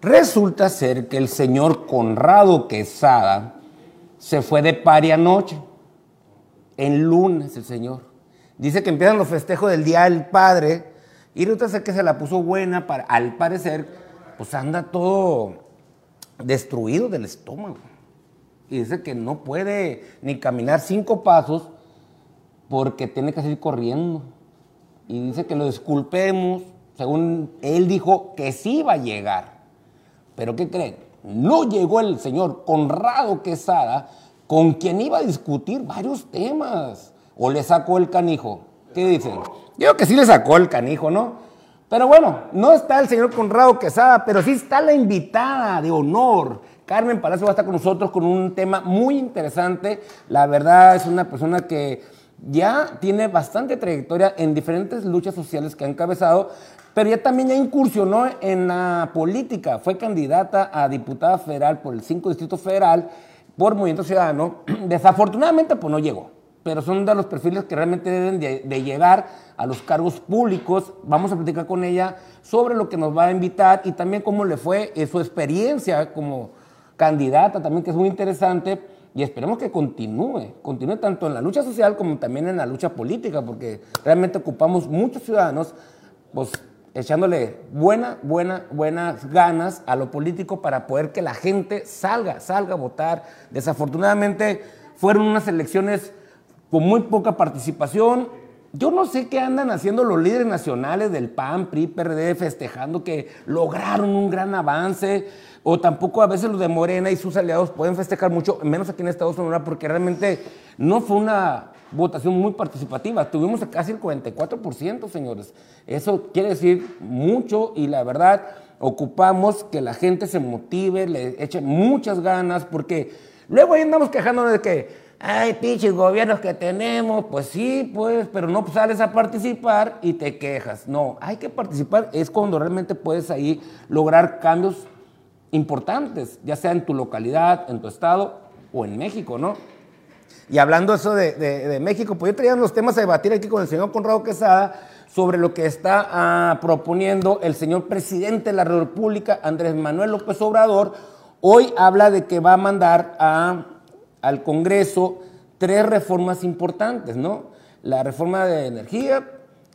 Resulta ser que el señor Conrado Quesada se fue de pari anoche. En lunes el señor. Dice que empiezan los festejos del Día del Padre y resulta ser que se la puso buena para, al parecer, pues anda todo destruido del estómago. Y dice que no puede ni caminar cinco pasos porque tiene que seguir corriendo. Y dice que lo disculpemos, según él dijo que sí iba a llegar. Pero ¿qué creen? No llegó el señor Conrado Quesada, con quien iba a discutir varios temas. ¿O le sacó el canijo? ¿Qué dicen? Yo creo que sí le sacó el canijo, ¿no? Pero bueno, no está el señor Conrado Quesada, pero sí está la invitada de honor. Carmen Palacio va a estar con nosotros con un tema muy interesante. La verdad es una persona que ya tiene bastante trayectoria en diferentes luchas sociales que ha encabezado, pero ya también ya incursionó en la política. Fue candidata a diputada federal por el 5 Distrito Federal por Movimiento Ciudadano. Desafortunadamente, pues no llegó. Pero son de los perfiles que realmente deben de, llegar a los cargos públicos. Vamos a platicar con ella sobre lo que nos va a invitar y también cómo le fue eh, su experiencia como candidata, también que es muy interesante. Y esperemos que continúe, continúe tanto en la lucha social como también en la lucha política, porque realmente ocupamos muchos ciudadanos, pues echándole buena, buena, buenas ganas a lo político para poder que la gente salga, salga a votar. Desafortunadamente fueron unas elecciones con muy poca participación. Yo no sé qué andan haciendo los líderes nacionales del PAN, PRI, PRD, festejando que lograron un gran avance, o tampoco a veces los de Morena y sus aliados pueden festejar mucho, menos aquí en Estados Unidos, porque realmente no fue una votación muy participativa. Tuvimos casi el 44%, señores. Eso quiere decir mucho y la verdad ocupamos que la gente se motive, le eche muchas ganas, porque luego ahí andamos quejándonos de que, ay, pinches gobiernos que tenemos, pues sí, pues, pero no sales a participar y te quejas. No, hay que participar, es cuando realmente puedes ahí lograr cambios importantes, ya sea en tu localidad, en tu estado o en México, ¿no? Y hablando eso de, México, pues yo traía unos temas a debatir aquí con el señor Conrado Quesada sobre lo que está ah, proponiendo el señor presidente de la República, Andrés Manuel López Obrador. Hoy habla de que va a mandar al Congreso tres reformas importantes, ¿no? La reforma de energía,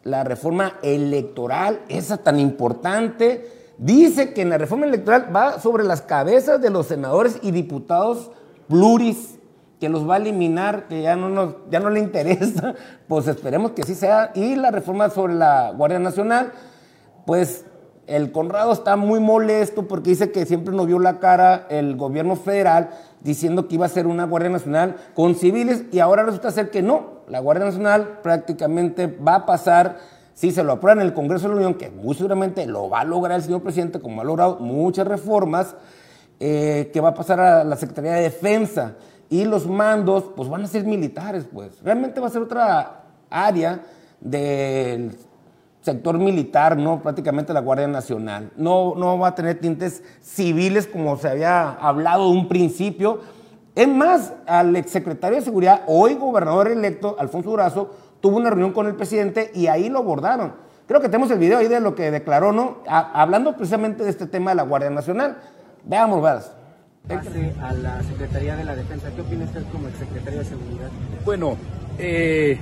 la reforma electoral, esa tan importante. Dice que en la reforma electoral va sobre las cabezas de los senadores y diputados pluris que los va a eliminar, que ya no, nos, ya no le interesa, pues esperemos que sí sea. Y la reforma sobre la Guardia Nacional, pues el Conrado está muy molesto porque dice que siempre nos vio la cara el gobierno federal diciendo que iba a ser una Guardia Nacional con civiles y ahora resulta ser que no. La Guardia Nacional prácticamente va a pasar, si se lo aprueban en el Congreso de la Unión, que muy seguramente lo va a lograr el señor presidente, como ha logrado muchas reformas, eh, que va a pasar a la Secretaría de Defensa y los mandos pues van a ser militares, pues. Realmente va a ser otra área del sector militar, ¿no? Prácticamente la Guardia Nacional. No, no va a tener tintes civiles como se había hablado de un principio. Es más, al exsecretario de Seguridad, hoy gobernador electo, Alfonso Durazo, tuvo una reunión con el presidente y ahí lo abordaron. Creo que tenemos el video ahí de lo que declaró, ¿no? hablando precisamente de este tema de la Guardia Nacional. Veamos, ¿verdad? a la Secretaría de la Defensa. ¿Qué opina usted como Secretaría de Seguridad? Bueno, eh,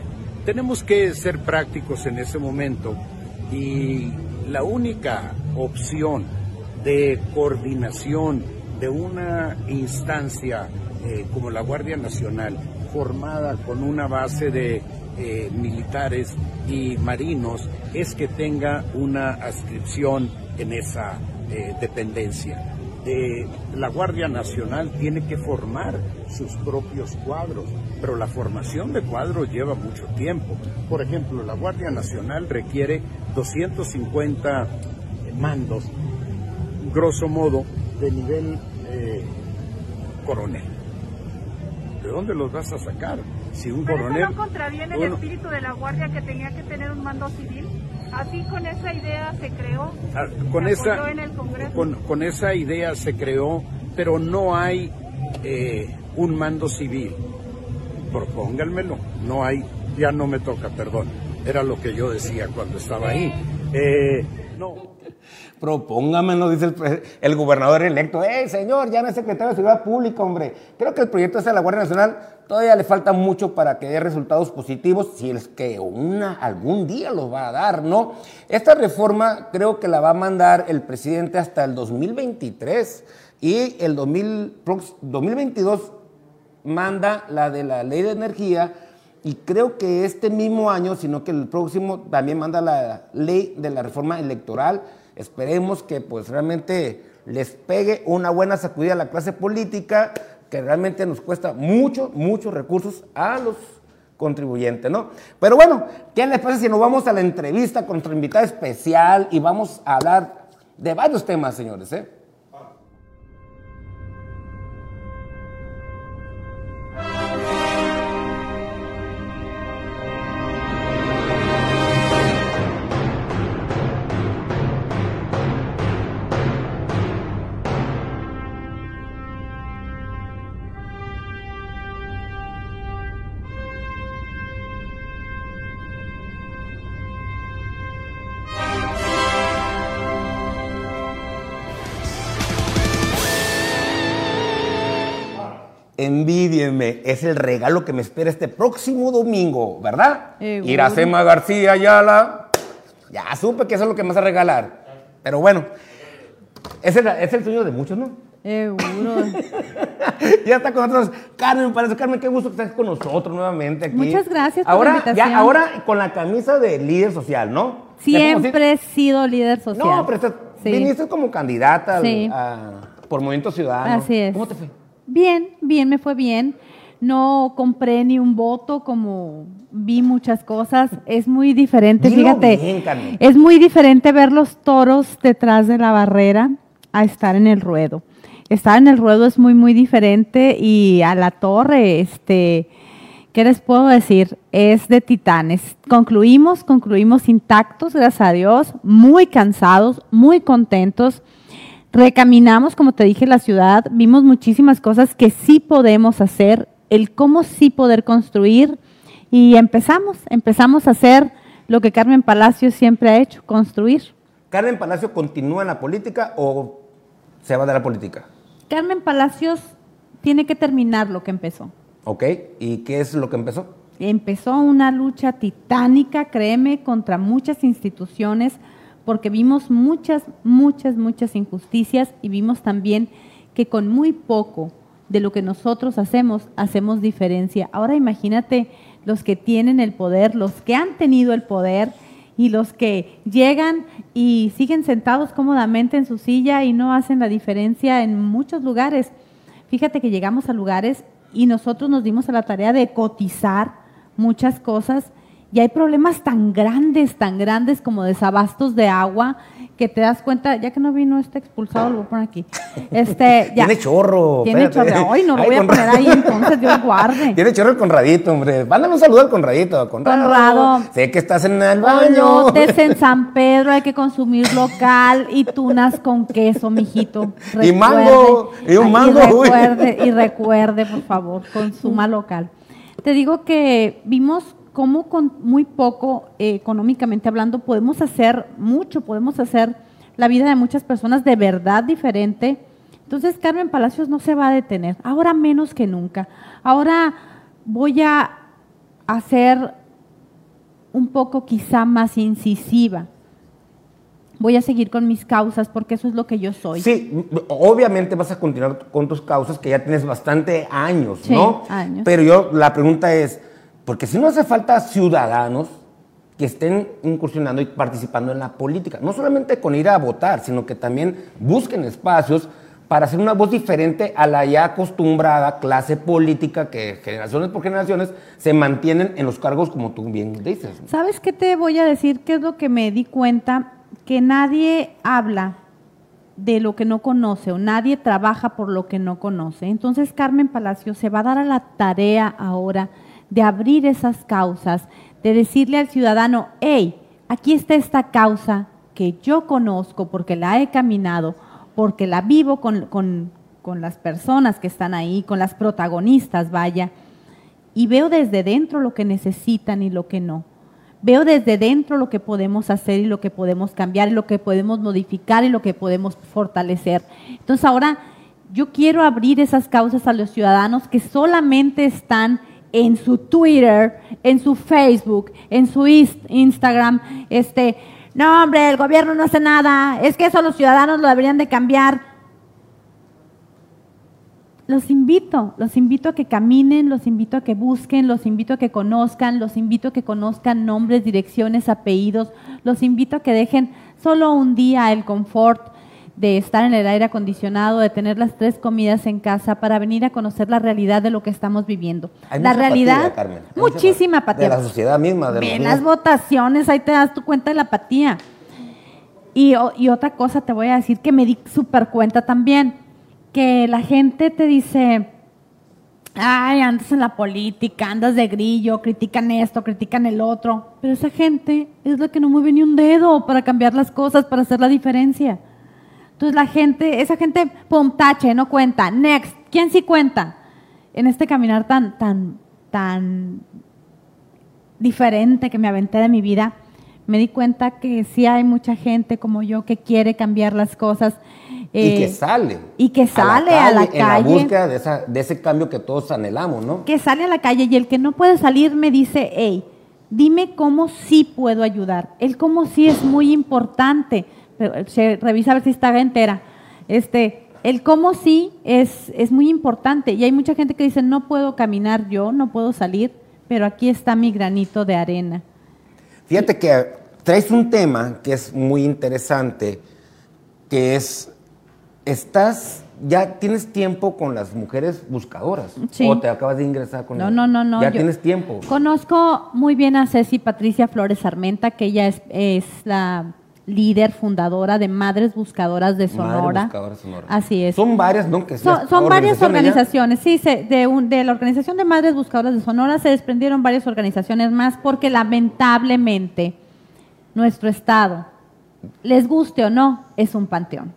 tenemos que ser prácticos en ese momento y la única opción de coordinación de una instancia eh, como la Guardia Nacional, formada con una base de eh, militares y marinos, es que tenga una adscripción en esa dependencia la Guardia Nacional tiene que formar sus propios cuadros, pero la formación de cuadros lleva mucho tiempo. Por ejemplo, la Guardia Nacional requiere 250 mandos, grosso modo, de nivel eh, coronel. ¿De dónde los vas a sacar? Si un coronel... ¿Eso no contraviene el espíritu de la Guardia que tenía que tener un mando civil? Así con esa idea se creó. Ah, con esa, Con, esa idea se creó, pero no hay eh, un mando civil. Propónganmelo. No hay, ya no me toca, perdón. Era lo que yo decía cuando estaba ahí. Eh, No. Propóngamelo, dice el, el, gobernador electo. ¡Eh, señor! Ya no es secretario de Seguridad Pública, hombre! Creo que el proyecto de la Guardia Nacional todavía le falta mucho para que dé resultados positivos, si es que algún día los va a dar, ¿no? Esta reforma creo que la va a mandar el presidente hasta el 2023 y el 2022 manda la de la ley de energía y creo que este mismo año, sino que el próximo también manda la ley de la reforma electoral. Esperemos que pues realmente les pegue una buena sacudida a la clase política, que realmente nos cuesta mucho, muchos recursos a los contribuyentes, ¿no? Pero bueno, ¿qué les parece si nos vamos a la entrevista con nuestra invitada especial y vamos a hablar de varios temas, señores, ¿eh? Envidienme, es el regalo que me espera este próximo domingo, ¿verdad? Eh, Iracema García Ayala, ya supe que eso es lo que me vas a regalar. Pero bueno, es el, es el sueño de muchos, ¿no? Seguro. ya está con nosotros Carmen Parece. Carmen, qué gusto que estés con nosotros nuevamente aquí. Muchas gracias por ahora, la invitación. Ya, ahora con la camisa de líder social, ¿no? Siempre he sido líder social. No, pero viniste como candidata por Movimiento Ciudadano. Así es. ¿Cómo te fue? Bien, bien, me fue bien. No compré ni un voto como vi muchas cosas. Es muy diferente, fíjate. es muy diferente ver los toros detrás de la barrera a estar en el ruedo. Estar en el ruedo es muy, muy diferente y a la torre, este, ¿qué les puedo decir? Es de titanes. Concluimos, concluimos intactos, gracias a Dios, muy cansados, muy contentos. Recaminamos, como te dije, la ciudad, vimos muchísimas cosas que sí podemos hacer, el cómo sí poder construir y empezamos, empezamos a hacer lo que Carmen Palacio siempre ha hecho, construir. ¿Carmen Palacio continúa en la política o se va de la política? Carmen Palacios tiene que terminar lo que empezó. Ok, ¿y qué es lo que empezó? Empezó una lucha titánica, créeme, contra muchas instituciones, porque vimos muchas, muchas, muchas injusticias y vimos también que con muy poco de lo que nosotros hacemos, hacemos diferencia. Ahora imagínate los que tienen el poder, los que han tenido el poder y los que llegan y siguen sentados cómodamente en su silla y no hacen la diferencia en muchos lugares. Fíjate que llegamos a lugares y nosotros nos dimos a la tarea de cotizar muchas cosas y hay problemas tan grandes, tan grandes como desabastos de agua, que te das cuenta, ya que no vino este expulsado, lo voy a poner aquí. Este, ya. Tiene chorro. Tiene chorro. Ay, no lo voy a poner ahí, entonces Dios guarde. Tiene chorro el Conradito, hombre. Mándale un saludo al Conradito. Conrado. Conrado. Sé que estás en el baño. En San Pedro, hay que consumir local y tunas con queso, mijito. y mango. Y un mango. Y recuerde, y recuerde, por favor, consuma local. Te digo que vimos cómo con muy poco eh, económicamente hablando podemos hacer mucho, podemos hacer la vida de muchas personas de verdad diferente. Entonces Carmen Palacios no se va a detener, ahora menos que nunca. Ahora voy a hacer un poco quizá más incisiva. Voy a seguir con mis causas porque eso es lo que yo soy. Sí, obviamente vas a continuar con tus causas que ya tienes bastante años, ¿no? Años. Pero yo la pregunta es, porque si no hace falta ciudadanos que estén incursionando y participando en la política, no solamente con ir a votar, sino que también busquen espacios para hacer una voz diferente a la ya acostumbrada clase política que generaciones por generaciones se mantienen en los cargos como tú bien dices. ¿Sabes qué te voy a decir? ¿Qué es lo que me di cuenta? Que nadie habla de lo que no conoce o nadie trabaja por lo que no conoce. Entonces Carmen Palacio se va a dar a la tarea ahora de abrir esas causas, de decirle al ciudadano, hey, aquí está esta causa que yo conozco porque la he caminado, porque la vivo con, con, con las personas que están ahí, con las protagonistas, vaya, y veo desde dentro lo que necesitan y lo que no. veo desde dentro lo que podemos hacer y lo que podemos cambiar y lo que podemos modificar y lo que podemos fortalecer. Entonces ahora yo quiero abrir esas causas a los ciudadanos que solamente están en su Twitter, en su Facebook, en su Instagram, este, no hombre, el gobierno no hace nada, es que eso los ciudadanos lo deberían de cambiar los invito, los invito a que caminen, los invito a que busquen, los invito a que conozcan, los invito a que conozcan nombres, direcciones, apellidos, los invito a que dejen solo un día el confort de estar en el aire acondicionado, de tener las tres comidas en casa para venir a conocer la realidad de lo que estamos viviendo. la realidad, muchísima apatía. De la sociedad misma. De Ven las votaciones, ahí te das tu cuenta de la apatía. Y, y otra cosa te voy a decir que me di súper cuenta también que la gente te dice, ay, andas en la política, andas de grillo, critican esto, critican el otro, pero esa gente es la que no mueve ni un dedo para cambiar las cosas, para hacer la diferencia. Entonces la gente, esa gente, pum, tache, no cuenta, next, ¿quién sí cuenta? En este caminar tan, tan, tan diferente que me aventé de mi vida, me di cuenta que sí hay mucha gente como yo que quiere cambiar las cosas y que eh, sale. Y que sale a la calle. En la búsqueda de, esa, de ese cambio que todos anhelamos, ¿no? Que sale a la calle y el que no puede salir me dice, hey, dime cómo sí puedo ayudar. El cómo sí es muy importante. Revisa a ver si está entera. Este, el cómo sí es, es muy importante. Y hay mucha gente que dice, no puedo caminar yo, no puedo salir, pero aquí está mi granito de arena. Fíjate que traes un tema que es muy interesante, que es estás, ya tienes tiempo con las mujeres buscadoras. Sí. O te acabas de ingresar con No, no, no, no. Ya tienes tiempo. Conozco muy bien a Ceci Patricia Flores Armenta, que ella es, es la líder fundadora de Madres Buscadoras de Sonora. Madres Buscadoras Sonora. Así es. Son varias, ¿no? Que son, son varias organizaciones, sí, de, un, de la organización de Madres Buscadoras de Sonora se desprendieron varias organizaciones más porque lamentablemente nuestro estado, les guste o no, es un panteón.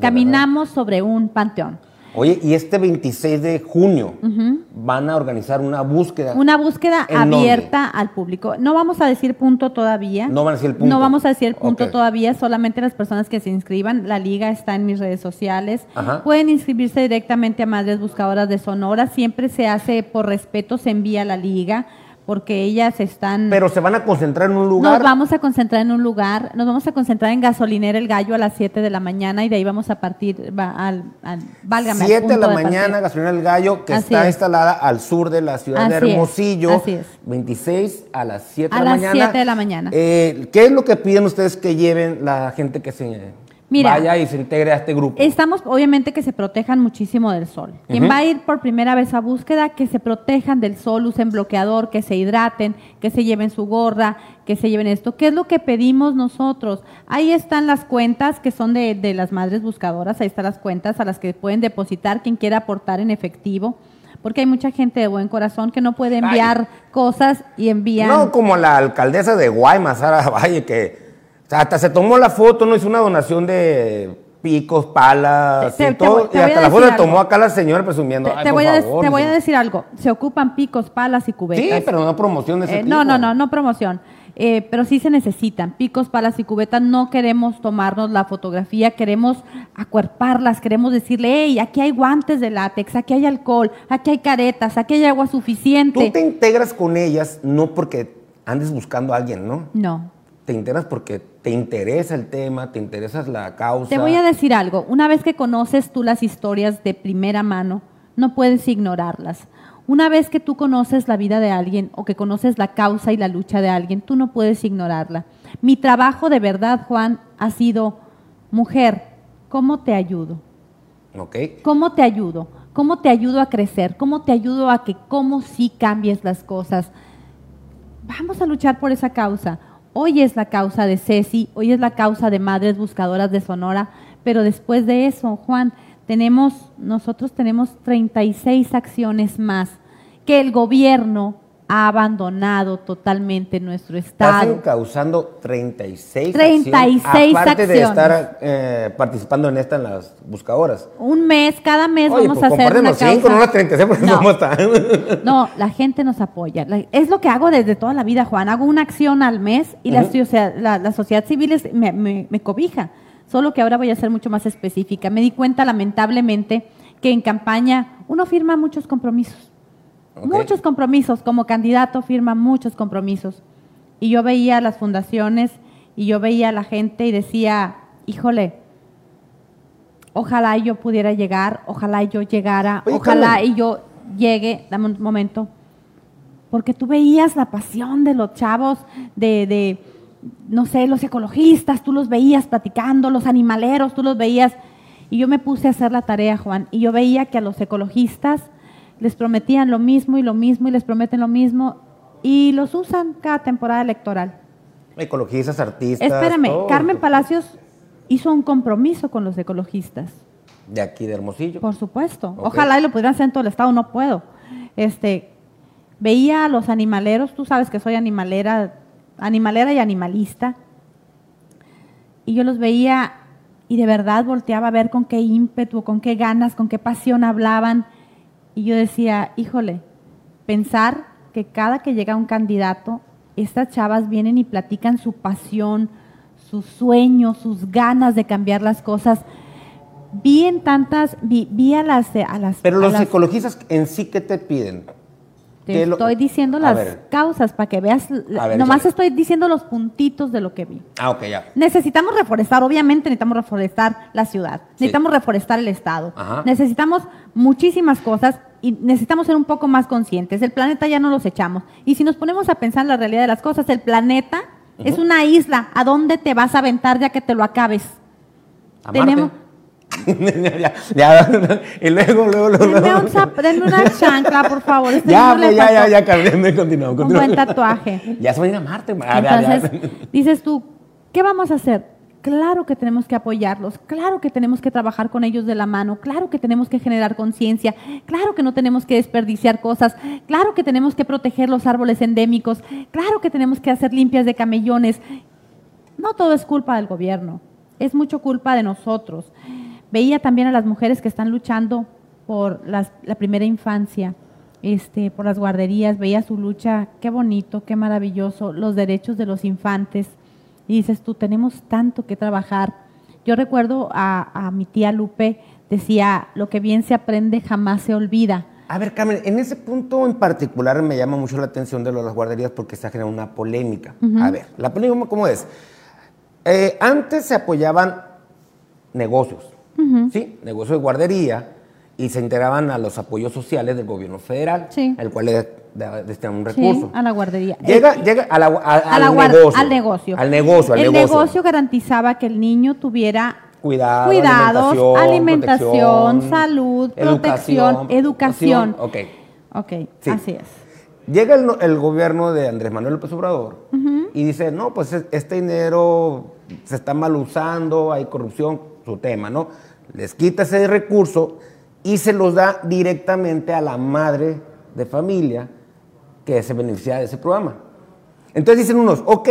Caminamos sobre un panteón. Oye, y este 26 de junio van a organizar una búsqueda. Una búsqueda abierta al público. No vamos a decir punto todavía. No van a decir el punto. No vamos a decir punto todavía, solamente las personas que se inscriban. La liga está en mis redes sociales. Pueden inscribirse directamente a Madres Buscadoras de Sonora. Siempre se hace por respeto, se envía a la liga porque ellas están... Pero se van a concentrar en un lugar. Nos vamos a concentrar en un lugar, nos vamos a concentrar en Gasolinera El Gallo a las 7 de la mañana y de ahí vamos a partir al, al válgame, 7 de la mañana, Gasolinera El Gallo, que está instalada al sur de la ciudad de Hermosillo. así es. 26 a las 7 de la mañana. A las 7 de la mañana. Eh, ¿Qué es lo que piden ustedes que lleven la gente que se vaya y se integre a este grupo. Estamos, obviamente, que se protejan muchísimo del sol. Quien va a ir por primera vez a búsqueda, que se protejan del sol, usen bloqueador, que se hidraten, que se lleven su gorra, que se lleven esto. ¿Qué es lo que pedimos nosotros? Ahí están las cuentas que son de, de las madres buscadoras, ahí están las cuentas a las que pueden depositar quien quiera aportar en efectivo porque hay mucha gente de buen corazón que no puede enviar cosas y envían. No, como la alcaldesa de Guaymas, Sara Valle, que hasta se tomó la foto, no hizo una donación de picos, palas y todo. y hasta la foto la tomó acá la señora presumiendo. Te, voy, a te voy, a decir algo. Se ocupan picos, palas y cubetas. Sí, pero no promoción de ese eh, No, no, no, no promoción. Eh, pero sí se necesitan picos, palas y cubetas. No queremos tomarnos la fotografía, queremos acuerparlas, queremos decirle, hey, aquí hay guantes de látex, aquí hay alcohol, aquí hay caretas, aquí hay agua suficiente. Tú te integras con ellas no porque andes buscando a alguien, ¿no? No te integras porque te interesa el tema, te interesa la causa. Te voy a decir algo, una vez que conoces tú las historias de primera mano, no puedes ignorarlas. Una vez que tú conoces la vida de alguien o que conoces la causa y la lucha de alguien, tú no puedes ignorarla. Mi trabajo de verdad, Juan, ha sido, mujer, ¿cómo te ayudo? Okay. ¿Cómo te ayudo? ¿Cómo te ayudo a crecer? ¿Cómo te ayudo a que cómo sí cambies las cosas? Vamos a luchar por esa causa. Hoy es la causa de Ceci, hoy es la causa de Madres Buscadoras de Sonora, pero después de eso, Juan, tenemos, nosotros tenemos 36 acciones más que el gobierno ha abandonado totalmente nuestro estado. encauzando 36 36 acciones, aparte de estar eh, participando en esta en las buscadoras. Un mes, cada mes Oye, vamos pues a hacer una compártenos cinco, causa. no las 36, porque No. la gente nos apoya. Es lo que hago desde toda la vida, Juan. Hago una acción al mes y la, la- la sociedad civil es- me, me- me cobija. Solo que ahora voy a ser mucho más específica. Me di cuenta, lamentablemente, que en campaña uno firma muchos compromisos. Muchos compromisos. Como candidato firma muchos compromisos. Y yo veía las fundaciones y yo veía a la gente y decía, híjole, ojalá yo pudiera llegar, ojalá yo llegara, Oye, ojalá Carmen. y yo llegue, dame un momento, porque tú veías la pasión de los chavos, de, de, no sé, los ecologistas, tú los veías platicando, los animaleros, tú los veías, y yo me puse a hacer la tarea, Juan, y yo veía que a los ecologistas les prometían lo mismo y lo mismo y les prometen lo mismo, y los usan cada temporada electoral. Ecologistas, artistas. Espérame, todo. Carmen Palacios hizo un compromiso con los ecologistas. De aquí de Hermosillo. Por supuesto. Ojalá y lo pudieran hacer en todo el estado, no puedo. Este, veía a los animaleros, tú sabes que soy animalera, animalera y animalista. Y yo los veía y de verdad volteaba a ver con qué ímpetu, con qué ganas, con qué pasión hablaban. Y yo decía, híjole, pensar que cada que llega un candidato, estas chavas vienen y platican su pasión, sus sueños, sus ganas de cambiar las cosas. Vi en tantas, vi, vi a las, a las, Pero a los las- ecologistas en sí, ¿qué te piden? Te ¿qué lo- estoy diciendo las ver. causas para que veas, ver, nomás estoy diciendo los puntitos de lo que vi. Ah, ok, ya. Necesitamos reforestar, obviamente necesitamos reforestar la ciudad, Sí. necesitamos reforestar el Estado, Ajá. necesitamos muchísimas cosas y necesitamos ser un poco más conscientes. El planeta ya no los echamos. Y si nos ponemos a pensar en la realidad de las cosas, el planeta es una isla. ¿A dónde te vas a aventar ya que te lo acabes? A Tenemos- Marte. ya, ya, y luego, luego, luego. Denme, un zap- denme una chancla, por favor. Este ya, pues, ya, ya, ya, Carmen, continuamos. Un buen tatuaje. Ya se van a ir a Marte. Ah, ya, ya. Entonces, dices tú, ¿qué vamos a hacer? Claro que tenemos que apoyarlos, claro que tenemos que trabajar con ellos de la mano, claro que tenemos que generar conciencia, claro que no tenemos que desperdiciar cosas, claro que tenemos que proteger los árboles endémicos, claro que tenemos que hacer limpias de camellones. No todo es culpa del gobierno, es mucho culpa de nosotros. Veía también a las mujeres que están luchando por las- la primera infancia, este, por las guarderías, veía su lucha, qué bonito, qué maravilloso, los derechos de los infantes. Y dices tú, tenemos tanto que trabajar. Yo recuerdo a, a mi tía Lupe, decía, lo que bien se aprende jamás se olvida. A ver, Carmen, en ese punto en particular me llama mucho la atención de lo de las guarderías porque está generando una polémica. A ver, la polémica, ¿cómo es? Eh, antes se apoyaban negocios, ¿sí? Negocios de guardería y se integraban a los apoyos sociales del gobierno federal, Sí. el cual le da- destina un Sí, recurso. a la guardería. Llega, Eh, llega a la, a- a la al, negocio, al negocio. Al negocio, al el negocio. negocio garantizaba que el niño tuviera Cuidado, cuidados, alimentación, salud, protección, educación. Ok. Ok, Sí. así es. Llega el, el gobierno de Andrés Manuel López Obrador y dice, no, pues es- este dinero se está mal usando, hay corrupción, su tema, ¿no? Les quita ese recurso y se los da directamente a la madre de familia que se beneficia de ese programa. Entonces dicen unos, ok,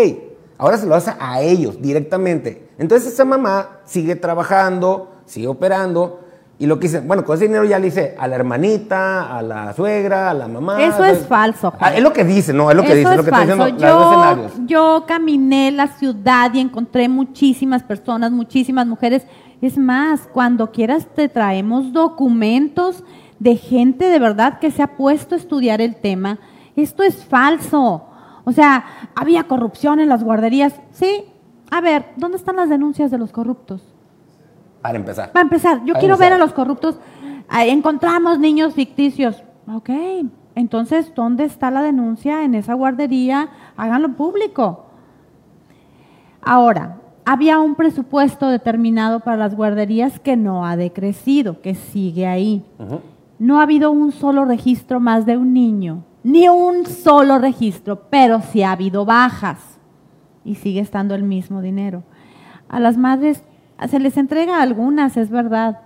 ahora se lo hace a ellos directamente. Entonces esa mamá sigue trabajando, sigue operando, y lo que dicen, bueno, con ese dinero ya le hice a la hermanita, a la suegra, a la mamá. Eso es falso, Juan. Ah, es lo que dice, no, es lo que Eso dice, es lo que falso. diciendo escenarios. yo caminé la ciudad y encontré muchísimas personas, muchísimas mujeres. Es más, cuando quieras te traemos documentos de gente de verdad que se ha puesto a estudiar el tema. Esto es falso. O sea, había corrupción en las guarderías. Sí. A ver, ¿dónde están las denuncias de los corruptos? Para empezar. Va a empezar. Yo Para quiero ver a los corruptos. Ah, encontramos niños ficticios. Ok. Entonces, ¿dónde está la denuncia en esa guardería? Háganlo público. Ahora, había un presupuesto determinado para las guarderías que no ha decrecido, que sigue ahí. No ha habido un solo registro más de un niño, ni un solo registro, pero sí ha habido bajas y sigue estando el mismo dinero. A las madres se les entrega algunas, es verdad,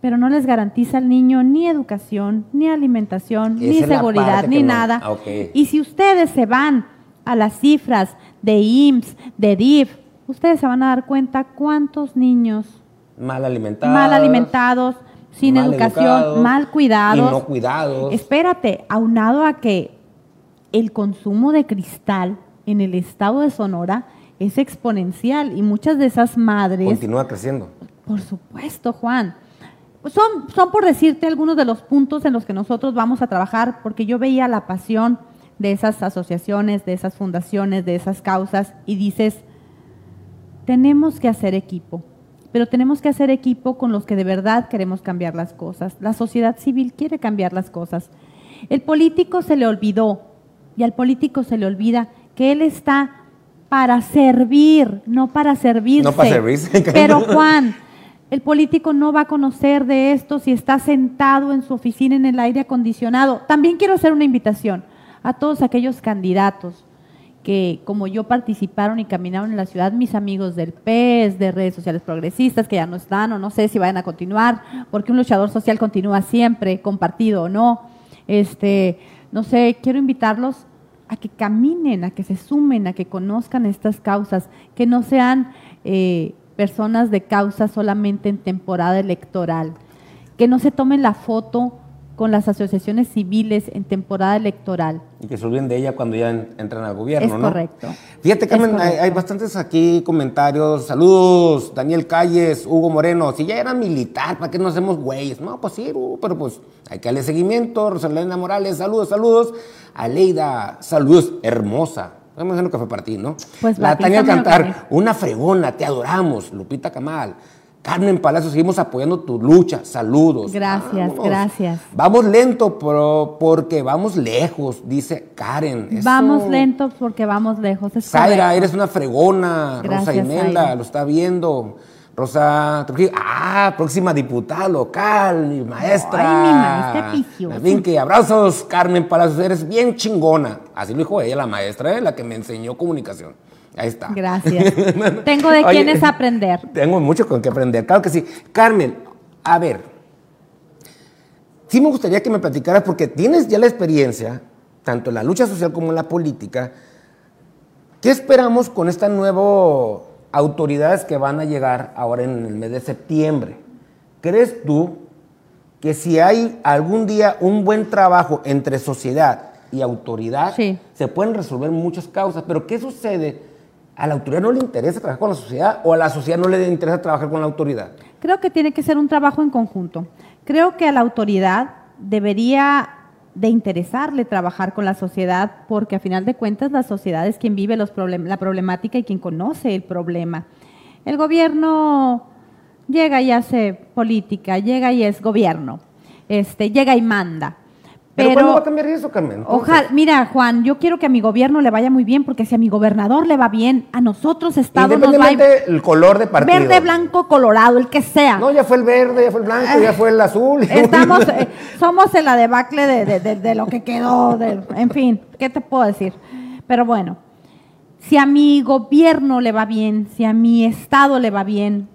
pero no les garantiza al niño ni educación, ni alimentación, Esa ni seguridad, ni no. nada. Ah. Y si ustedes se van a las cifras de IMSS, de DIF, ustedes se van a dar cuenta cuántos niños Mal alimentados. mal alimentados, sin mal educación, educados, mal cuidados. Y no cuidados. Espérate, aunado a que el consumo de cristal en el estado de Sonora es exponencial y muchas de esas madres, Continúa creciendo. por supuesto, Juan, son, son por decirte algunos de los puntos en los que nosotros vamos a trabajar, porque yo veía la pasión de esas asociaciones, de esas fundaciones, de esas causas, y dices, tenemos que hacer equipo, pero tenemos que hacer equipo con los que de verdad queremos cambiar las cosas. La sociedad civil quiere cambiar las cosas. El político se le olvidó, y al político se le olvida que él está para servir, no para servirse. No para servirse. Pero Juan, el político no va a conocer de esto si está sentado en su oficina en el aire acondicionado. También quiero hacer una invitación a todos aquellos candidatos que, como yo, participaron y caminaron en la ciudad, mis amigos del PES, de redes sociales progresistas, que ya no están o no sé si vayan a continuar, porque un luchador social continúa siempre, compartido o no. Este, no sé, quiero invitarlos a que caminen, a que se sumen, a que conozcan estas causas, que no sean eh, personas de causa solamente en temporada electoral, que no se tomen la foto con las asociaciones civiles en temporada electoral. Y que se olviden de ella cuando ya en- entran al gobierno, Es ¿no? correcto. Fíjate, Carmen, hay, correcto. hay bastantes aquí comentarios. Saludos, Daniel Calles, Hugo Moreno. Si ya era militar, ¿para qué no hacemos güeyes? No, pues sí, pero pues hay que darle seguimiento. Rosalena Morales, saludos, saludos. Aleida, saludos, hermosa. Me imagino que fue para ti, ¿no? Pues, La Tania Cantar, una fregona, te adoramos. Lupita Camal. Carmen Palacio, seguimos apoyando tu lucha. Saludos. Gracias, gracias. Vamos lento, pero porque vamos lejos, dice Karen. Eso. Vamos lentos porque vamos lejos. Es Zaira, correcto. eres una fregona. Rosa Imelda, Zaira. lo está viendo. Rosa Trujillo, ah, próxima diputada local, mi maestra. Ay, mi maestra preciosa. En fin, que abrazos, Carmen Palacios, eres bien chingona. Así lo dijo ella, la maestra, ¿eh? la que me enseñó comunicación. Ahí está. Gracias. Tengo de Oye, quienes aprender. Tengo mucho con que aprender, claro que sí. Carmen, a ver, sí me gustaría que me platicaras, porque tienes ya la experiencia, tanto en la lucha social como en la política. ¿Qué esperamos con estas nuevas autoridades que van a llegar ahora en el mes de septiembre? ¿Crees tú que si hay algún día un buen trabajo entre sociedad y autoridad, Sí. se pueden resolver muchas causas? Pero ¿qué sucede? ¿A la autoridad no le interesa trabajar con la sociedad o a la sociedad no le interesa trabajar con la autoridad? Creo que tiene que ser un trabajo en conjunto. Creo que a la autoridad debería de interesarle trabajar con la sociedad porque a final de cuentas la sociedad es quien vive los la problemática y quien conoce el problema. El gobierno llega y hace política, llega y es gobierno, este, llega y manda. ¿Pero, Pero, cuándo va a cambiar eso, Carmen? Entonces, Ojalá, mira, Juan, yo quiero que a mi gobierno le vaya muy bien, porque si a mi gobernador le va bien, a nosotros, Estado, nos va el color de partido. Verde, blanco, colorado, el que sea. No, ya fue el verde, ya fue el blanco, ya fue el azul. Estamos, eh, somos en la debacle de, de- de- de lo que quedó, de- en fin, ¿qué te puedo decir? Pero bueno, si a mi gobierno le va bien, si a mi estado le va bien,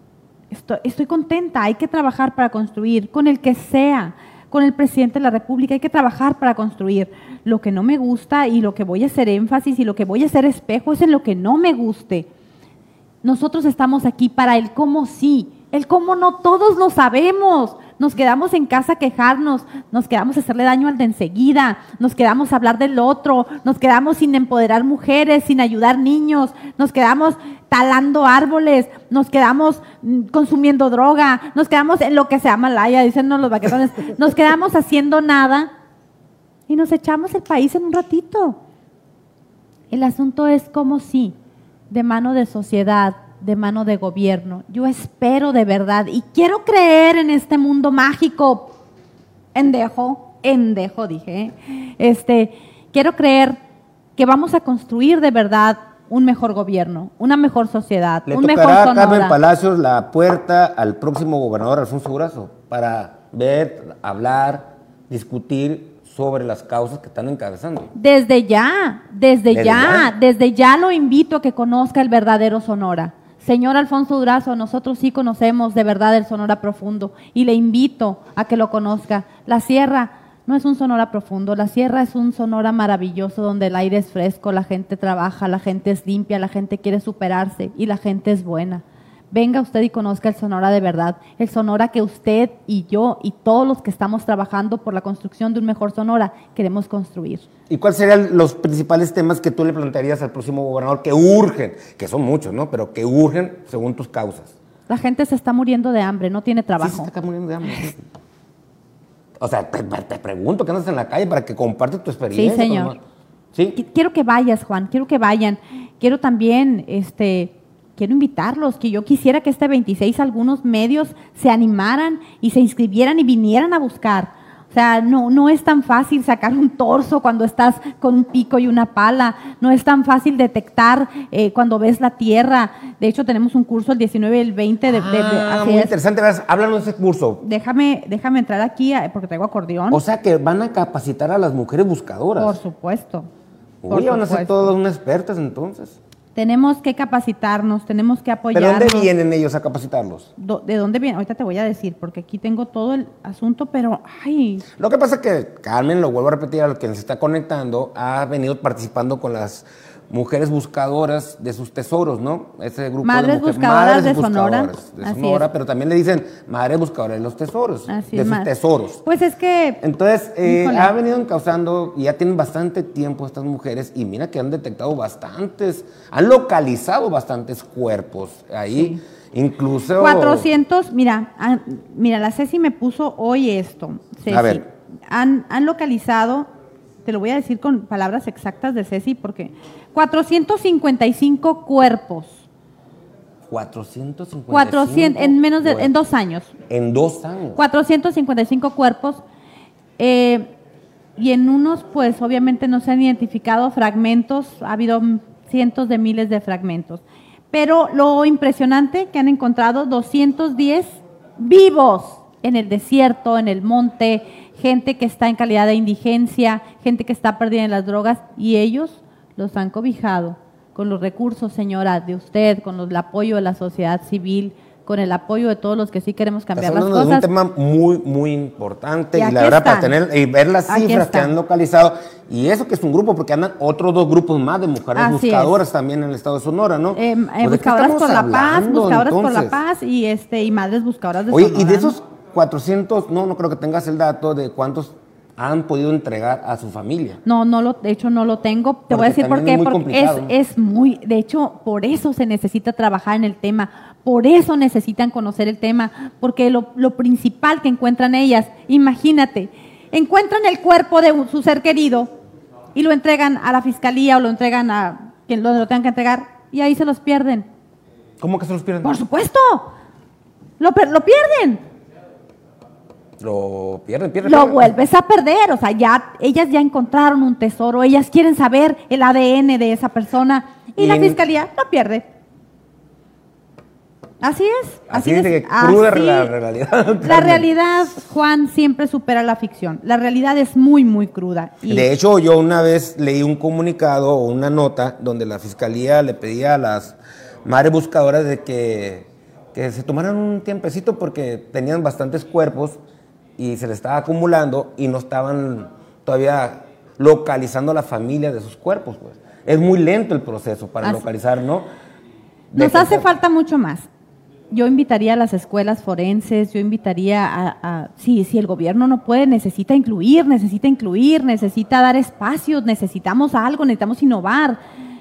estoy, estoy contenta, hay que trabajar para construir, con el que sea, con el presidente de la República, hay que trabajar para construir. Lo que no me gusta y lo que voy a hacer énfasis y lo que voy a hacer espejo es en lo que no me guste. Nosotros estamos aquí para el cómo sí. El cómo no todos lo sabemos. Nos quedamos en casa a quejarnos, nos quedamos a hacerle daño al de enseguida, nos quedamos a hablar del otro, nos quedamos sin empoderar mujeres, sin ayudar niños, nos quedamos talando árboles, nos quedamos mm, consumiendo droga, nos quedamos en lo que se llama laya, dicen los vaquetones, nos quedamos haciendo nada y nos echamos el país en un ratito. El asunto es cómo sí, de mano de sociedad, de mano de gobierno. Yo espero de verdad y quiero creer en este mundo mágico. Endejo, endejo, dije. Este, quiero creer que vamos a construir de verdad un mejor gobierno, una mejor sociedad, Le un mejor a Sonora. Carmen Palacios la puerta al próximo gobernador Alfonso Durazo para ver, hablar, discutir sobre las causas que están encabezando. Desde ya, desde, Desde ya, ya. desde ya lo invito a que conozca el verdadero Sonora. Señor Alfonso Durazo, nosotros sí conocemos de verdad el Sonora Profundo y le invito a que lo conozca. La sierra no es un Sonora Profundo, la sierra es un Sonora maravilloso donde el aire es fresco, la gente trabaja, la gente es limpia, la gente quiere superarse y la gente es buena. Venga usted y conozca el Sonora de verdad, el Sonora que usted y yo y todos los que estamos trabajando por la construcción de un mejor Sonora queremos construir. ¿Y cuáles serían los principales temas que tú le plantearías al próximo gobernador que urgen, que son muchos, ¿no? Pero que urgen según tus causas. La gente se está muriendo de hambre, no tiene Sí, trabajo. se está muriendo de hambre. O sea, te, te pregunto que andas en la calle para que compartas tu experiencia. Sí, señor. Sí. Qui- Quiero que vayas, Juan, quiero que vayan. Quiero también, este, quiero invitarlos, que yo quisiera que este 26 algunos medios se animaran y se inscribieran y vinieran a buscar. O sea, no, no es tan fácil sacar un torso cuando estás con un pico y una pala. No es tan fácil detectar eh, cuando ves la tierra. De hecho, tenemos un curso el 19 y el 20 de... de- de- Ah, así muy es. interesante. Háblanos de ese curso. Déjame, déjame entrar aquí eh, porque traigo acordeón. O sea, que van a capacitar a las mujeres buscadoras. por supuesto. por Uy, van a ser todas unas expertas entonces. Tenemos que capacitarnos, tenemos que ¿Pero apoyarnos. dónde vienen ellos a capacitarlos? Do- ¿De dónde viene? Ahorita te voy a decir, porque aquí tengo todo el asunto, pero, ay, Lo que pasa es que Carmen, lo vuelvo a repetir a lo que se está conectando, ha venido participando con las mujeres buscadoras de sus tesoros, ¿no? Ese grupo Madres de mujeres, buscadoras de Sonora. buscadoras de Así Sonora, es. pero también le dicen madres buscadoras de los tesoros, así de sus más. tesoros. Pues es que, Entonces, eh, ha venido encauzando y ya tienen bastante tiempo estas mujeres y mira que han detectado bastantes, han localizado bastantes cuerpos ahí, incluso... 400, mira, ah, mira, la Ceci me puso hoy esto. Ceci. A ver. Han, han localizado, te lo voy a decir con palabras exactas de Ceci, porque 455 cuerpos. 455 400, en menos de, en cuerpos. dos años. En dos años. 455 cuerpos. eh, y en unos, pues obviamente no se han identificado fragmentos, ha habido cientos de miles de fragmentos. Pero lo impresionante que han encontrado 210 vivos en el desierto, en el monte, gente que está en calidad de indigencia, gente que está perdida en las drogas, y ellos los han cobijado con los recursos, señora, de usted, con los- el apoyo de la sociedad civil, con el apoyo de todos los que sí queremos cambiar las hablando de un cosas. tema muy, muy importante Y y, la verdad para están. tener y ver las Aquí cifras que han localizado y eso que es un grupo porque andan otros dos grupos más de mujeres Así buscadoras también en el estado de Sonora, ¿no? Eh, eh, ¿de buscadoras por la paz, buscadoras por la entonces? paz y este y madres buscadoras de Oye, y Sonora, de ¿no? esos 400, no, no creo que tengas el dato de cuántos han podido entregar a su familia. No, no lo, de hecho no lo tengo. Te voy a decir por qué. es Porque es, es muy, de hecho, por eso se necesita trabajar en el tema. Por eso necesitan conocer el tema. Porque lo, lo principal que encuentran ellas, imagínate, encuentran el cuerpo de un- su ser querido y lo entregan a la fiscalía o lo entregan a quien lo, lo tengan que entregar y ahí se los pierden. ¿Cómo que se los pierden? Por supuesto, lo, lo pierden. Lo pierden, pierden. lo pierden. vuelves a perder. O sea, ya ellas ya encontraron un tesoro, ellas quieren saber el ADN de esa persona y, Y la en- fiscalía lo pierde. Así es. Así es de cruda la realidad, La realidad, Juan, siempre supera la ficción. La realidad es muy, muy cruda. Y De hecho, yo una vez leí un comunicado o una nota donde la fiscalía le pedía a las madres buscadoras de que, que se tomaran un tiempecito porque tenían bastantes cuerpos y se les estaba acumulando y no estaban todavía localizando la familia de sus cuerpos. Pues. Es muy lento el proceso para Así- localizar, ¿no? De Nos hace falta mucho más. Yo invitaría a las escuelas forenses, yo invitaría a, a- sí, si el gobierno no puede, necesita incluir, necesita incluir, necesita dar espacios, necesitamos algo, necesitamos innovar.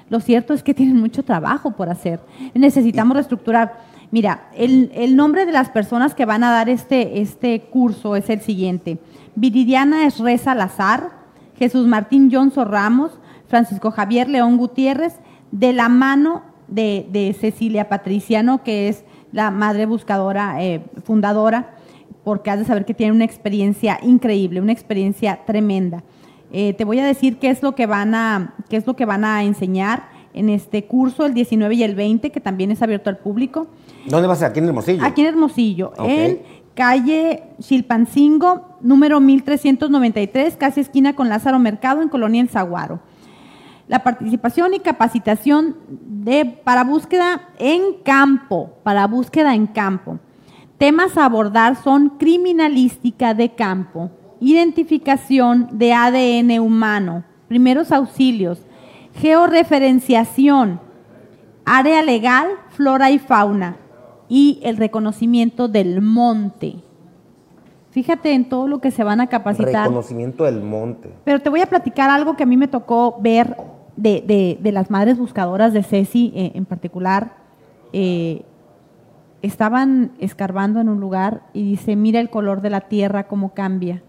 Lo cierto es que tienen mucho trabajo por hacer. Necesitamos reestructurar. Mira, el, nombre de las personas que van a dar este, este curso es el siguiente. Viridiana Esreza Salazar, Jesús Martín Johnson Ramos, Francisco Javier León Gutiérrez, de la mano de, de Cecilia Patriciano, que es la madre buscadora eh, fundadora, porque has de saber que tiene una experiencia increíble, una experiencia tremenda. Eh, te voy a decir qué es lo que van a, qué es lo que van a enseñar en este curso, el 19 y el 20, que también es abierto al público. ¿Dónde va a ser? Aquí en Hermosillo. Aquí en Hermosillo, en calle Chilpancingo, número 1393, casi esquina con Lázaro Mercado, en Colonia El Zaguaro. la participación y capacitación de, para búsqueda en campo, para búsqueda en campo. Temas a abordar son criminalística de campo, identificación de ADN humano, primeros auxilios, georreferenciación, área legal, flora y fauna y el reconocimiento del monte. Fíjate en todo lo que se van a capacitar. Reconocimiento del monte. Pero te voy a platicar algo que a mí me tocó ver de, de- de las madres buscadoras de Ceci eh, en particular. Eh, estaban escarbando en un lugar y dice, mira el color de la tierra, cómo cambia.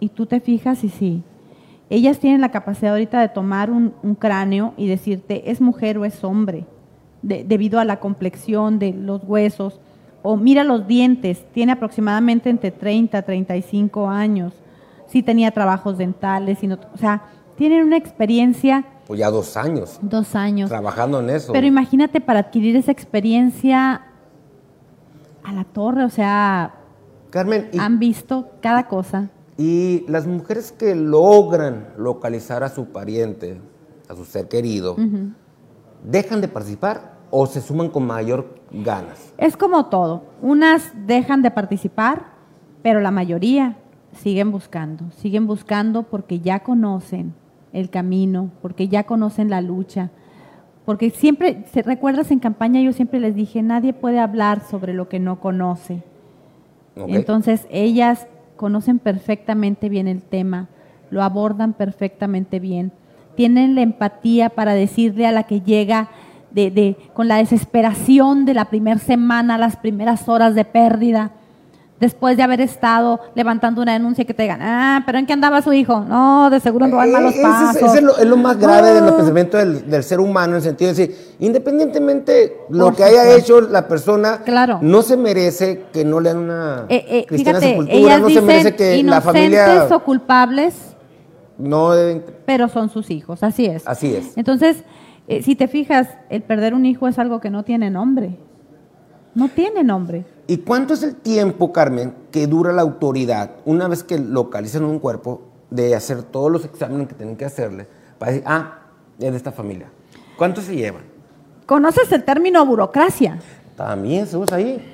Y tú te fijas y sí. Ellas tienen la capacidad ahorita de tomar un, un cráneo y decirte, es mujer o es hombre, de- debido a la complexión de los huesos. O mira los dientes, tiene aproximadamente entre 30 a 35 años. Sí tenía trabajos dentales, y no- o sea, tienen una experiencia, Pues ya dos años dos años. trabajando en eso. Pero imagínate para adquirir esa experiencia a la torre, o sea, Carmen, y, han visto cada cosa. Y las mujeres que logran localizar a su pariente, a su ser querido, ¿dejan de participar o se suman con mayor ganas? Es como todo. Unas dejan de participar, pero la mayoría siguen buscando. Siguen buscando porque ya conocen el camino, porque ya conocen la lucha. Porque siempre, ¿se recuerdas en campaña? Yo siempre les dije, nadie puede hablar sobre lo que no conoce. Entonces, ellas conocen perfectamente bien el tema, lo abordan perfectamente bien, tienen la empatía para decirle a la que llega de, de- con la desesperación de la primera semana, las primeras horas de pérdida, después de haber estado levantando una denuncia que te digan, ah, pero ¿en qué andaba su hijo? No, de seguro andaba en Eh, malos pasos. ese es, lo, es lo más grave de los Ah. pensamientos del, del ser humano, en el sentido de decir, independientemente lo Por que haya hecho la persona, Claro. no se merece que no le den una Eh, eh, cristiana fíjate, sepultura, ellas no se dicen merece que la familia o culpables, no deben... pero son sus hijos, así es. Así es. Entonces, eh, si te fijas, el perder un hijo es algo que no tiene nombre. No tiene nombre. ¿Y cuánto es el tiempo, Carmen, que dura la autoridad una vez que localizan un cuerpo de hacer todos los exámenes que tienen que hacerle para decir, ah, es de esta familia? ¿Cuánto se llevan? ¿Conoces el término burocracia? También se usa ahí.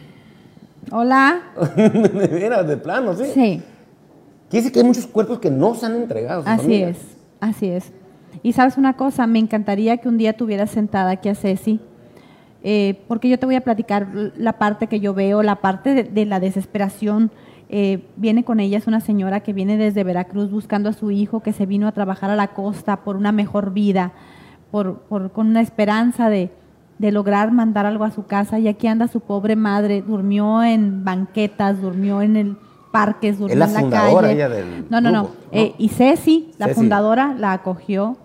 Hola. de veras, de plano, sí. Sí, Quiere decir que hay muchos cuerpos que no se han entregado. así familia. es, así es. Y sabes una cosa, me encantaría que un día tuvieras sentada aquí a Ceci, eh, porque yo te voy a platicar la parte que yo veo, la parte de, de la desesperación. Eh, viene con ella, es una señora que viene desde Veracruz buscando a su hijo, que se vino a trabajar a la costa por una mejor vida, por, por- con una esperanza de, de lograr mandar algo a su casa. Y aquí anda su pobre madre, durmió en banquetas, durmió en el parques, durmió la en la fundadora calle. ella del no, no, no. Eh, y Ceci, la Ceci. fundadora, la acogió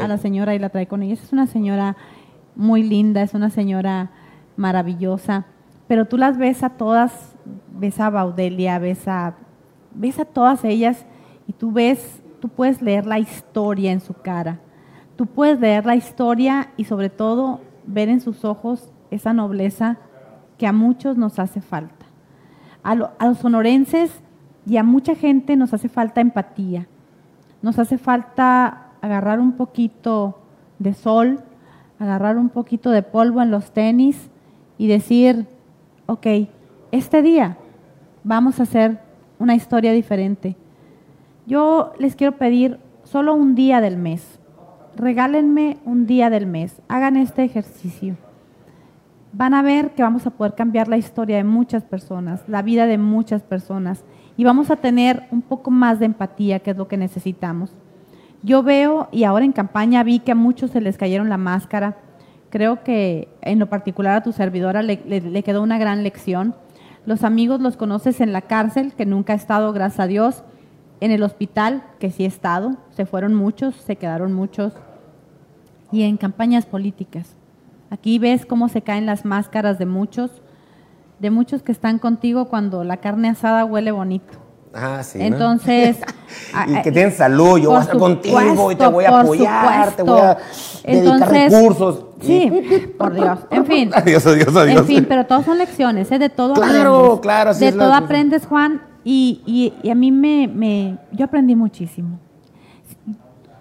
a la señora y la trae con ella. Es una señora muy linda, es una señora maravillosa, pero tú las ves a todas, ves a Baudelia, ves a, ves a todas ellas y tú ves, tú puedes leer la historia en su cara, tú puedes leer la historia y sobre todo ver en sus ojos esa nobleza que a muchos nos hace falta. A, a los sonorenses y a mucha gente nos hace falta empatía, nos hace falta agarrar un poquito de sol, agarrar un poquito de polvo en los tenis y decir, ok, este día vamos a hacer una historia diferente. Yo les quiero pedir solo un día del mes. Regálenme un día del mes. Hagan este ejercicio. Van a ver que vamos a poder cambiar la historia de muchas personas, la vida de muchas personas y vamos a tener un poco más de empatía, que es lo que necesitamos. Yo veo, y ahora en campaña vi que a muchos se les cayeron la máscara. Creo que en lo particular a tu servidora le, quedó una gran lección. Los amigos los conoces en la cárcel, que nunca he estado, gracias a Dios. En el hospital, que sí he estado. Se fueron muchos, se quedaron muchos. Y en campañas políticas. Aquí ves cómo se caen las máscaras de muchos, de muchos que están contigo cuando la carne asada huele bonito. Ah, sí. ¿no? Entonces, y que tienen salud, yo voy a estar contigo y te voy a apoyar, te voy a dedicar Entonces, recursos. Sí, por Dios. En fin. Adiós, adiós, adiós. En fin, pero todos son lecciones, ¿eh? De todo Claro, aprendes. claro, así De todo aprendes, Juan, y, y- y a mí me, me... Yo aprendí muchísimo.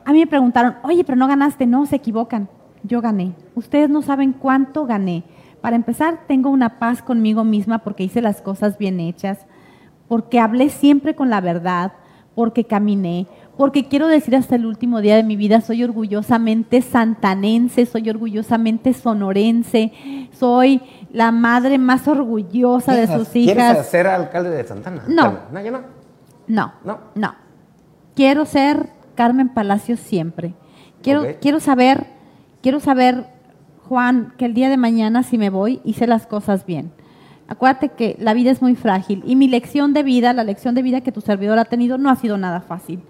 A mí me preguntaron, oye, pero no ganaste. No, se equivocan. Yo gané. Ustedes no saben cuánto gané. Para empezar, tengo una paz conmigo misma porque hice las cosas bien hechas, porque hablé siempre con la verdad, porque caminé, porque quiero decir hasta el último día de mi vida, soy orgullosamente santanense, soy orgullosamente sonorense, soy la madre más orgullosa de sus hijas. ¿Quieres ser alcalde de Santana? No. No, no. No, No. no. Quiero ser Carmen Palacios siempre. Quiero, quiero saber, quiero saber, Juan, que el día de mañana si me voy hice las cosas bien. Acuérdate que la vida es muy frágil y mi lección de vida, la lección de vida que tu servidor ha tenido no ha sido nada fácil.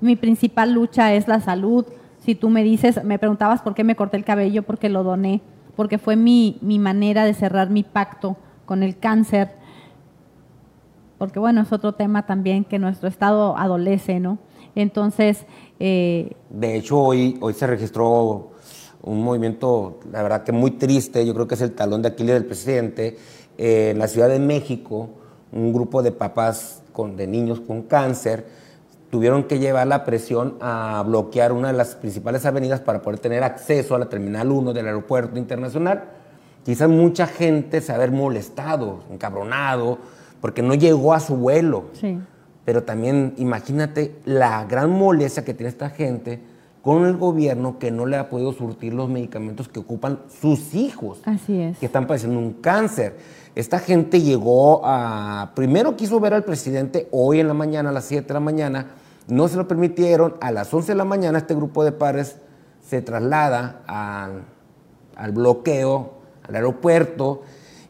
Mi principal lucha es la salud. Si tú me dices, me preguntabas por qué me corté el cabello, porque lo doné, porque fue mi, mi manera de cerrar mi pacto con el cáncer porque bueno, es otro tema también que nuestro Estado adolece, ¿no? Entonces, eh, De hecho, hoy, hoy se registró un movimiento, la verdad que muy triste, yo creo que es el talón de Aquiles del presidente, eh, en la Ciudad de México, un grupo de papás con, de niños con cáncer tuvieron que llevar la presión a bloquear una de las principales avenidas para poder tener acceso a la Terminal 1 del aeropuerto internacional. Quizás mucha gente se haber molestado, encabronado, porque no llegó a su vuelo. sí, Pero también imagínate la gran molestia que tiene esta gente con el gobierno que no le ha podido surtir los medicamentos que ocupan sus hijos, así es. que están padeciendo un cáncer. Esta gente llegó a... Primero quiso ver al presidente hoy en la mañana, a las 7 de la mañana, no se lo permitieron, a las 11 de la mañana este grupo de padres se traslada al, bloqueo, al aeropuerto,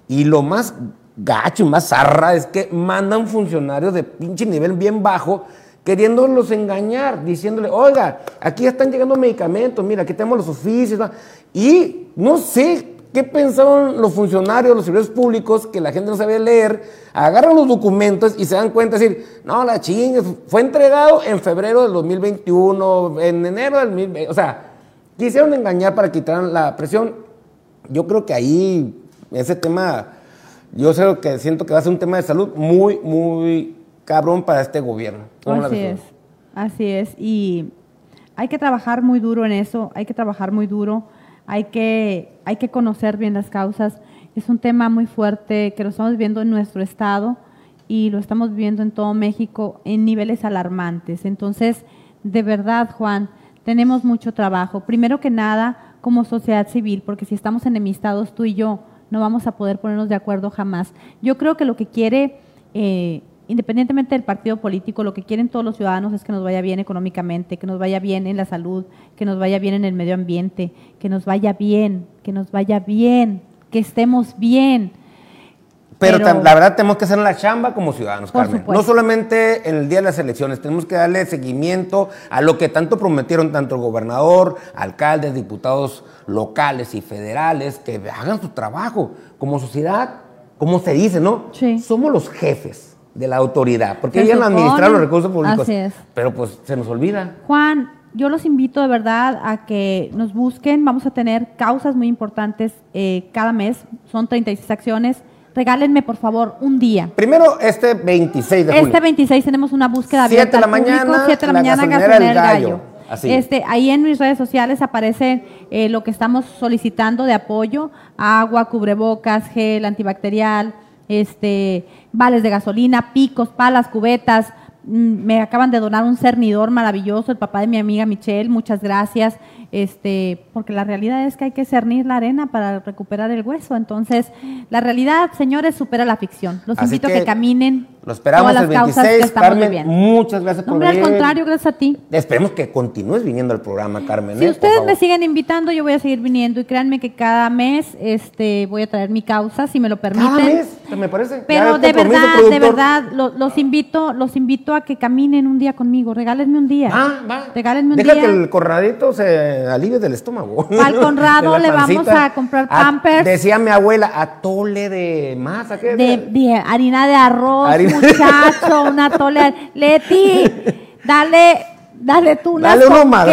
y lo más gacho y más zarra es que mandan funcionarios de pinche nivel bien bajo queriéndolos engañar, diciéndole, oiga, aquí están llegando medicamentos, mira, aquí tenemos los oficios, y no sé qué pensaron los funcionarios, los servidores públicos, que la gente no sabía leer, agarran los documentos y se dan cuenta, decir, no, la chingue, fue entregado en febrero del 2021, en enero del 2020, o sea, quisieron engañar para quitar la presión. Yo creo que ahí, ese tema, yo sé que siento que va a ser un tema de salud muy, muy cabrón para este gobierno. ¿Cómo la Así es, así es. Y hay que trabajar muy duro en eso, hay que trabajar muy duro, hay que, hay que conocer bien las causas. Es un tema muy fuerte que lo estamos viendo en nuestro estado y lo estamos viendo en todo México en niveles alarmantes. Entonces, de verdad, Juan, tenemos mucho trabajo. Primero que nada, como sociedad civil, porque si estamos enemistados tú y yo, no vamos a poder ponernos de acuerdo jamás. Yo creo que lo que quiere eh, independientemente del partido político, lo que quieren todos los ciudadanos es que nos vaya bien económicamente, que nos vaya bien en la salud, que nos vaya bien en el medio ambiente, que nos vaya bien, que nos vaya bien, que estemos bien. Pero, la verdad tenemos que hacer la chamba como ciudadanos, Carmen. supuesto. No solamente en el día de las elecciones, tenemos que darle seguimiento a lo que tanto prometieron tanto el gobernador, alcaldes, diputados locales y federales, que hagan su trabajo como sociedad, como se dice, ¿no? Sí. Somos los jefes de la autoridad, porque ellos van a administrar supone. los recursos públicos. Así es. Pero pues se nos olvida. Juan, yo los invito de verdad a que nos busquen. Vamos a tener causas muy importantes eh, cada mes. Son 36 acciones. Regálenme, por favor, un día. Primero, este 26 de junio. Este 26 tenemos una búsqueda Siete abierta de la al público, mañana, 7 de la la mañana, gasolinera El El Gallo. Gallo. Así. Este, ahí en mis redes sociales aparece eh, lo que estamos solicitando de apoyo, agua, cubrebocas, gel antibacterial, este, vales de gasolina, picos, palas, cubetas. Mm, Me acaban de donar un cernidor maravilloso, el papá de mi amiga Michelle, muchas gracias. Este, porque la realidad es que hay que cernir la arena para recuperar el hueso. Entonces, la realidad, señores, supera la ficción. Los Así invito a que que caminen. Lo esperamos todas el las causas que 26. estamos Carmen, muchas gracias No, por hombre, al venir. contrario, gracias a ti. Esperemos que continúes viniendo al programa, Carmen. Si ¿eh? Ustedes me siguen invitando, yo voy a seguir viniendo y créanme que cada mes este, voy a traer mi causa, si me lo permiten. Cada mes, me parece. Pero el de verdad, de verdad, lo- los invito, los invito a que caminen un día conmigo. Regálenme un día. Ah, va. Regálenme un Deja día. que el corradito se alivie del estómago. Al Conrado le vamos a comprar A- Pampers. decía mi abuela, atole de masa. ¿qué? de, de harina de arroz, Harina- muchacho, una tole. Leti, dale Dale tú unas Dale unos con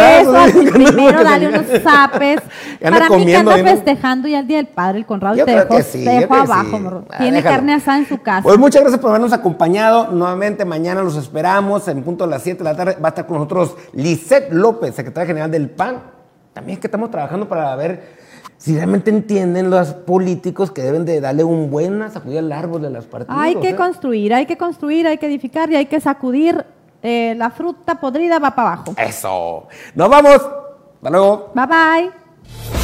queso, primero dale no. unos zapes. Para mí que anda festejando ya el Día del Padre, el Conrado, Yo te creo dejo, que sí, te que abajo, sí. Ah, Tiene déjalo. carne asada en su casa. Pues muchas gracias por habernos acompañado. Nuevamente mañana los esperamos en punto de las 7 de la tarde. Va a estar con nosotros Lisette López, secretaria general del PAN. También es que estamos trabajando para ver si realmente entienden los políticos que deben de darle un buen sacudida al árbol de las partidas. Hay que construir, hay que construir, hay que edificar y hay que sacudir. eh, la fruta podrida va para abajo. Eso. Nos vamos. Hasta luego. Bye bye.